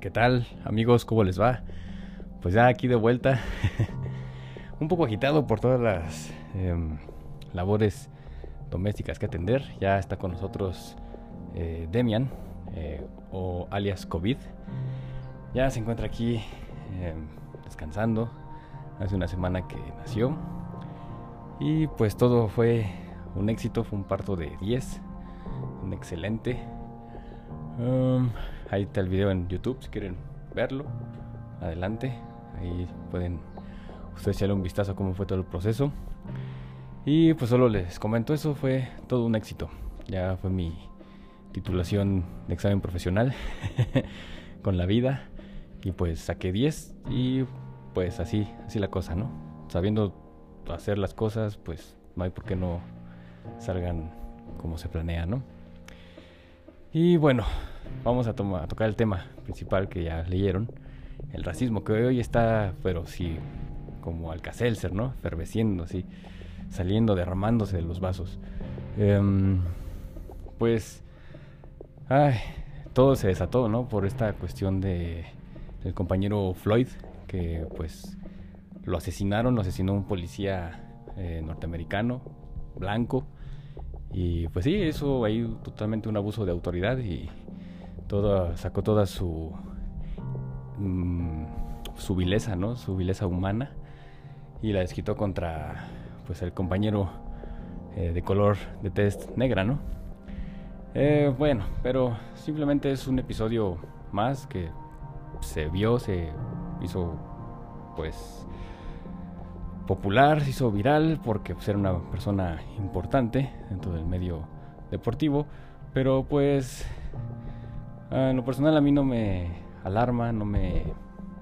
¿Qué tal amigos? ¿Cómo les va? Pues ya aquí de vuelta, un poco agitado por todas las em, labores domésticas que atender. Ya está con nosotros eh, Demian, eh, o alias COVID. Ya se encuentra aquí em, descansando. Hace una semana que nació. Y pues todo fue un éxito, fue un parto de 10. Un excelente. Um, ahí está el video en YouTube si quieren verlo. Adelante. Ahí pueden ustedes echarle un vistazo a cómo fue todo el proceso. Y pues solo les comento eso, fue todo un éxito. Ya fue mi titulación de examen profesional con la vida. Y pues saqué 10 y pues así, así la cosa, ¿no? Sabiendo hacer las cosas, pues no hay por qué no salgan como se planea, ¿no? Y bueno, vamos a, tocar el tema principal que ya leyeron, el racismo, que hoy está, pero sí, como alcacelser, ¿no? Ferveciendo, así, saliendo, derramándose de los vasos. Em, pues, ay, todo se desató, ¿no? Por esta cuestión de del compañero Floyd, que pues lo asesinaron, lo asesinó un policía eh, norteamericano, blanco, y pues sí, eso ahí totalmente un abuso de autoridad y todo, sacó toda su mm, su vileza, ¿no? Su vileza humana y la desquitó contra pues el compañero eh, de color de test negra, ¿no? Eh, bueno, pero simplemente es un episodio más que se vio, se hizo pues popular, se hizo viral porque pues, era una persona importante dentro del medio deportivo, pero pues en lo personal a mí no me alarma, no me,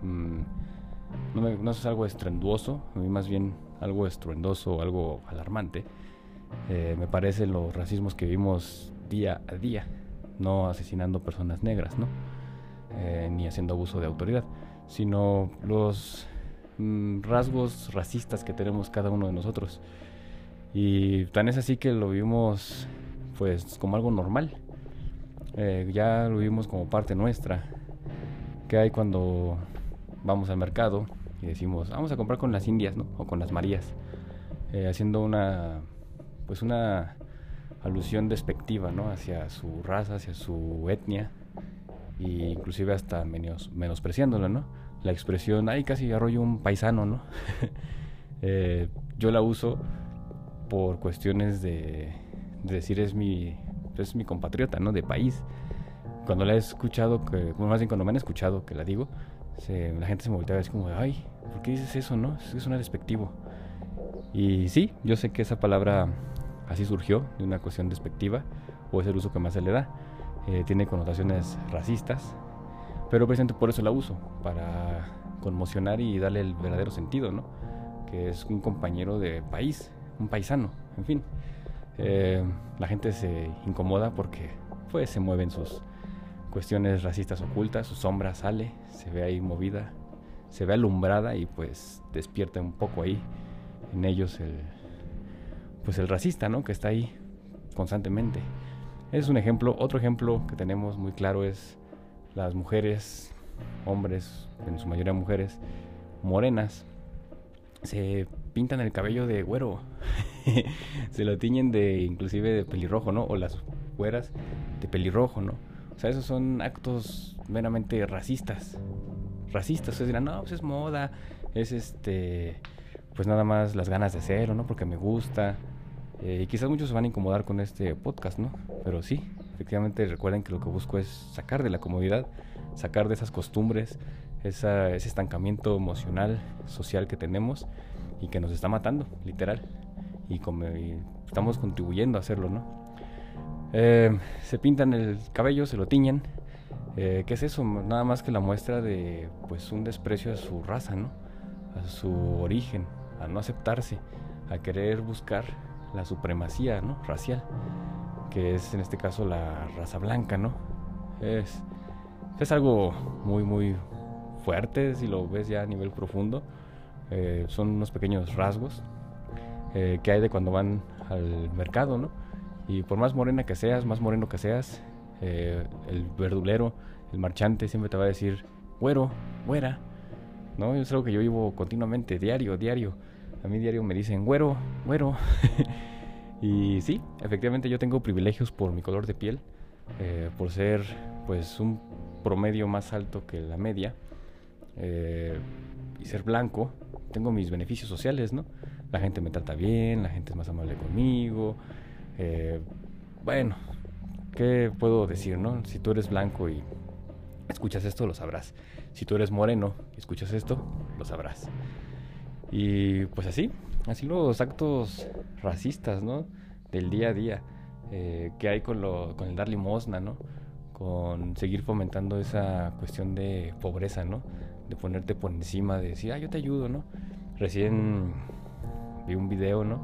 mm, no es algo estruendoso, a mí más bien algo estruendoso, algo alarmante. Eh, me parecen los racismos que vimos día a día, no asesinando personas negras, ¿no? Eh, ni haciendo abuso de autoridad, sino los rasgos racistas que tenemos cada uno de nosotros. Y tan es así que lo vimos pues como algo normal. Eh, ya lo vimos como parte nuestra. Que hay cuando vamos al mercado y decimos, vamos a comprar con las indias, ¿no? O con las marías. Eh, haciendo una, pues una alusión despectiva, ¿no? Hacia su raza, hacia su etnia. E inclusive hasta menos, menospreciándola, ¿no? La expresión, ay, casi arroyo un paisano, ¿no? Eh, yo la uso por cuestiones de, decir es mi, es mi compatriota, ¿no? De país. Cuando la he escuchado, que, más bien cuando me han escuchado que la digo, la gente se me voltea decir como, ay, ¿por qué dices eso, no? Es, un despectivo. Y sí, yo sé que esa palabra así surgió, de una cuestión despectiva, o es el uso que más se le da. Eh, tiene connotaciones racistas, pero precisamente por eso la uso, para conmocionar y darle el verdadero sentido, ¿no? Que es un compañero de país, un paisano, en fin. Eh, la gente se incomoda porque pues se mueven sus cuestiones racistas ocultas, su sombra sale, se ve ahí movida, se ve alumbrada y pues despierta un poco ahí en ellos el pues el racista, ¿no? Que está ahí constantemente. Es un ejemplo, otro ejemplo que tenemos muy claro es las mujeres, hombres, en su mayoría mujeres, morenas, se pintan el cabello de güero. se lo tiñen de inclusive de pelirrojo, ¿no? O las güeras de pelirrojo, ¿no? O sea, esos son actos meramente racistas. Racistas. Ustedes dirán, no, pues es moda, es este, pues nada más las ganas de hacerlo, ¿no? Porque me gusta. Eh, y quizás muchos se van a incomodar con este podcast, ¿no? Pero sí, efectivamente recuerden que lo que busco es sacar de la comodidad, sacar de esas costumbres, ese estancamiento emocional, social que tenemos y que nos está matando, literal. Y, como, estamos contribuyendo a hacerlo, ¿no? Eh, se pintan el cabello, se lo tiñen. Eh, ¿Qué es eso? Nada más que la muestra de pues un desprecio a su raza, ¿no? A su origen, a no aceptarse, a querer buscar la supremacía, ¿no? Racial que es en este caso la raza blanca, ¿no? Es, es algo muy, muy fuerte si lo ves ya a nivel profundo. Eh, son unos pequeños rasgos eh, que hay de cuando van al mercado, ¿no? Y por más morena que seas, más moreno que seas, eh, el verdulero el marchante siempre te va a decir, güero, güera, ¿no? Es algo que yo vivo continuamente, diario, diario. A mí diario me dicen, güero, güero. y sí, efectivamente yo tengo privilegios por mi color de piel, eh, por ser pues un promedio más alto que la media eh, y ser blanco. Tengo mis beneficios sociales, ¿no? La gente me trata bien, la gente es más amable conmigo. Eh, bueno, ¿qué puedo decir, no? Si tú eres blanco y escuchas esto, lo sabrás. Si tú eres moreno y escuchas esto, lo sabrás. Y pues así, así los actos racistas, ¿no? Del día a día, eh, que hay con, lo, con el dar limosna, ¿no? Con seguir fomentando esa cuestión de pobreza, ¿no? De ponerte por encima, de decir, ah, yo te ayudo, ¿no? Recién vi un video, ¿no?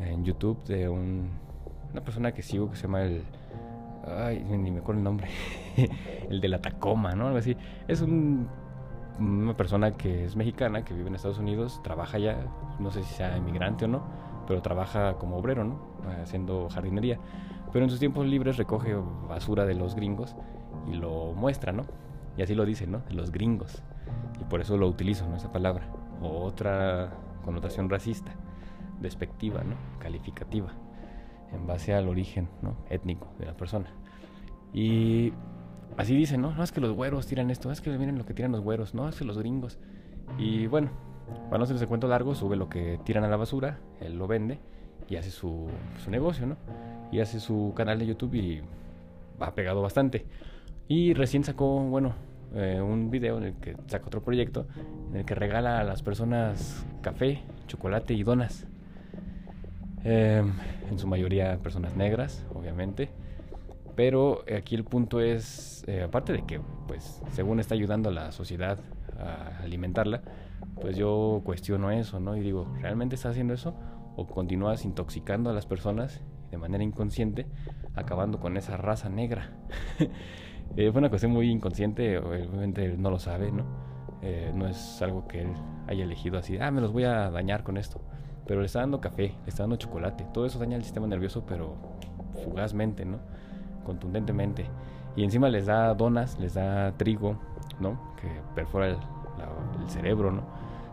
En YouTube de un, una persona que sigo que se llama el Ay, ni me acuerdo el nombre. el de la Tacoma, ¿no? Algo así. Es un, una persona que es mexicana, que vive en Estados Unidos, trabaja ya, no sé si sea inmigrante o no, pero trabaja como obrero, ¿no? Haciendo jardinería. Pero en sus tiempos libres recoge basura de los gringos y lo muestra, ¿no? Y así lo dice, ¿no? De los gringos. Y por eso lo utilizo, ¿no? Esa palabra. O otra connotación racista, despectiva, ¿no? Calificativa en base al origen ¿no? étnico de la persona. Y así dicen, ¿no? No es que los güeros tiran esto, es que miren lo que tiran los güeros, no es que los gringos. Y bueno, para no hacerse el cuento largo, sube lo que tiran a la basura, él lo vende y hace su, su negocio, ¿no? Y hace su canal de YouTube y ha pegado bastante. Y recién sacó, bueno, eh, un video en el que saca otro proyecto en el que regala a las personas café, chocolate y donas Em, en su mayoría personas negras, obviamente. Pero aquí el punto es, eh, aparte de que, pues, según está ayudando a la sociedad a alimentarla, pues yo cuestiono eso, ¿no? Y digo, ¿realmente está haciendo eso? ¿O continúas intoxicando a las personas de manera inconsciente, acabando con esa raza negra? eh, fue una cuestión muy inconsciente, obviamente no lo sabe, ¿no? Eh, no es algo que él haya elegido así, ah, me los voy a dañar con esto pero le está dando café, le está dando chocolate. Todo eso daña el sistema nervioso, pero fugazmente, ¿no? Contundentemente. Y encima les da donas, les da trigo, ¿no? Que perfora el, cerebro, ¿no?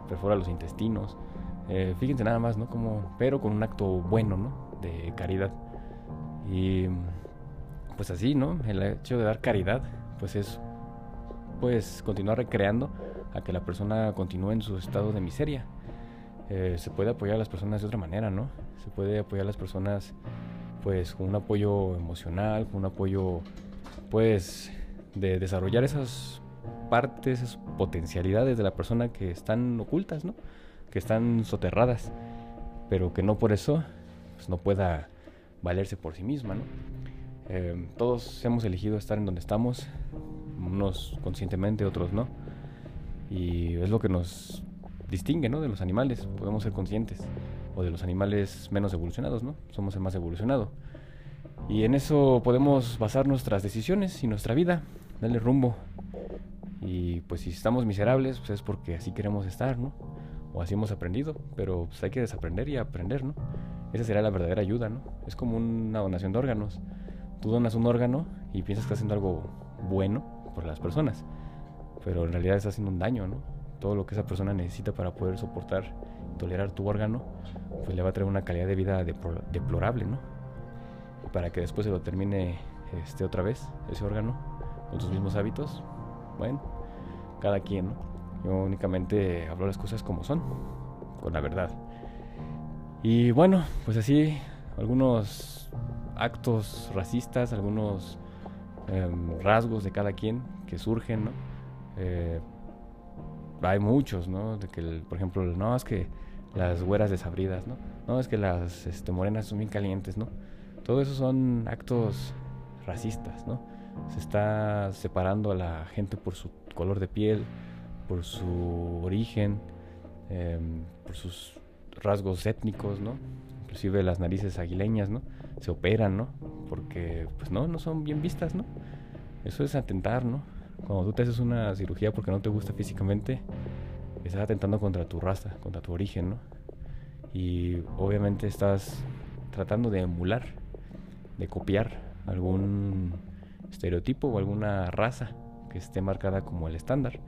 Perfora los intestinos. Eh, fíjense nada más, ¿no? Como, pero con un acto bueno, ¿no? De caridad. Y pues así, ¿no? El hecho de dar caridad, pues es, pues continuar recreando a que la persona continúe en su estado de miseria. Eh, se puede apoyar a las personas de otra manera, ¿no? Se puede apoyar a las personas pues con un apoyo emocional, con un apoyo pues de desarrollar esas partes, esas potencialidades de la persona que están ocultas, ¿no? Que están soterradas, pero que no por eso pues, no pueda valerse por sí misma, ¿no? Eh, todos hemos elegido estar en donde estamos, unos conscientemente, otros no. Y es lo que nos distingue ¿no? de los animales, podemos ser conscientes, o de los animales menos evolucionados, ¿no? Somos el más evolucionado. Y en eso podemos basar nuestras decisiones y nuestra vida, darle rumbo. Y pues si estamos miserables, pues es porque así queremos estar, ¿no? O así hemos aprendido, pero pues hay que desaprender y aprender, ¿no? Esa será la verdadera ayuda, ¿no? Es como una donación de órganos. Tú donas un órgano y piensas que estás haciendo algo bueno por las personas, pero en realidad estás haciendo un daño, ¿no? todo lo que esa persona necesita para poder soportar tolerar tu órgano, pues le va a traer una calidad de vida deplorable, ¿no? para que después se lo termine este, otra vez, ese órgano, con sus mismos hábitos, bueno, cada quien, ¿no? Yo únicamente hablo las cosas como son, con la verdad. Y bueno, pues así, algunos actos racistas, algunos em, rasgos de cada quien que surgen, ¿no? Eh, hay muchos, ¿no? De que, por ejemplo, no, es que las güeras desabridas, ¿no? No, es que las este, morenas son bien calientes, ¿no? Todo eso son actos racistas, ¿no? Se está separando a la gente por su color de piel, por su origen, em, por sus rasgos étnicos, ¿no? Inclusive las narices aguileñas, ¿no? Se operan, ¿no? Porque, pues no, no son bien vistas, ¿no? Eso es atentar, ¿no? Cuando tú te haces una cirugía porque no te gusta físicamente, estás atentando contra tu raza, contra tu origen, ¿no? Y obviamente estás tratando de emular, de copiar algún estereotipo o alguna raza que esté marcada como el estándar.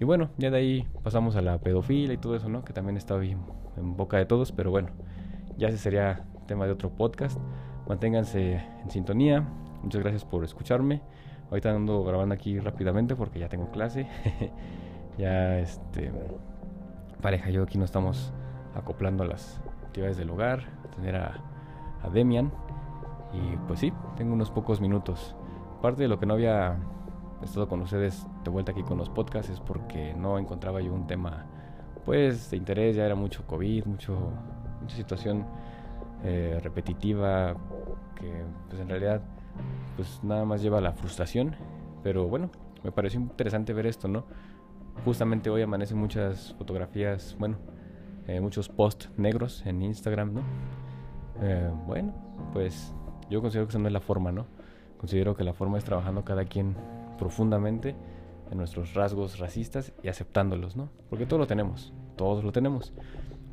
Y bueno, ya de ahí pasamos a la pedofilia y todo eso, ¿no? Que también está bien en boca de todos, pero bueno, ya ese sería tema de otro podcast. Manténganse en sintonía. Muchas gracias por escucharme. Ahorita ando grabando aquí rápidamente porque ya tengo clase. ya este pareja yo aquí no estamos acoplando a las actividades del hogar, tener a, a Demian. Y pues sí, tengo unos pocos minutos. Parte de lo que no había estado con ustedes de vuelta aquí con los podcasts es porque no encontraba yo un tema pues de interés, ya era mucho COVID, mucho, mucha situación eh, repetitiva que pues en realidad pues nada más lleva a la frustración. Pero bueno, me pareció interesante ver esto, ¿no? Justamente hoy amanecen muchas fotografías, bueno, eh, muchos posts negros en Instagram, ¿no? Eh, bueno, pues yo considero que esa no es la forma, ¿no? Considero que la forma es trabajando cada quien profundamente en nuestros rasgos racistas y aceptándolos, ¿no? Porque todos lo tenemos, todos lo tenemos.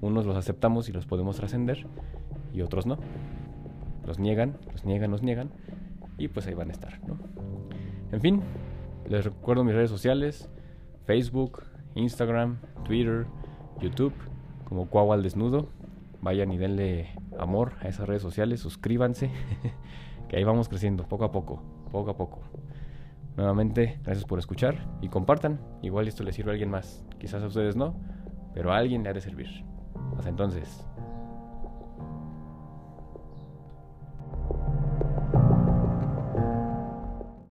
Unos los aceptamos y los podemos trascender y otros no. Los niegan, los niegan, los niegan y pues ahí van a estar, ¿no? En fin, les recuerdo mis redes sociales, Facebook, Instagram, Twitter, YouTube, como Cuau al Desnudo. Vayan y denle amor a esas redes sociales, suscríbanse, que ahí vamos creciendo, poco a poco, poco a poco. Nuevamente, gracias por escuchar y compartan. Igual esto le sirve a alguien más. Quizás a ustedes no, pero a alguien le ha de servir. Hasta entonces.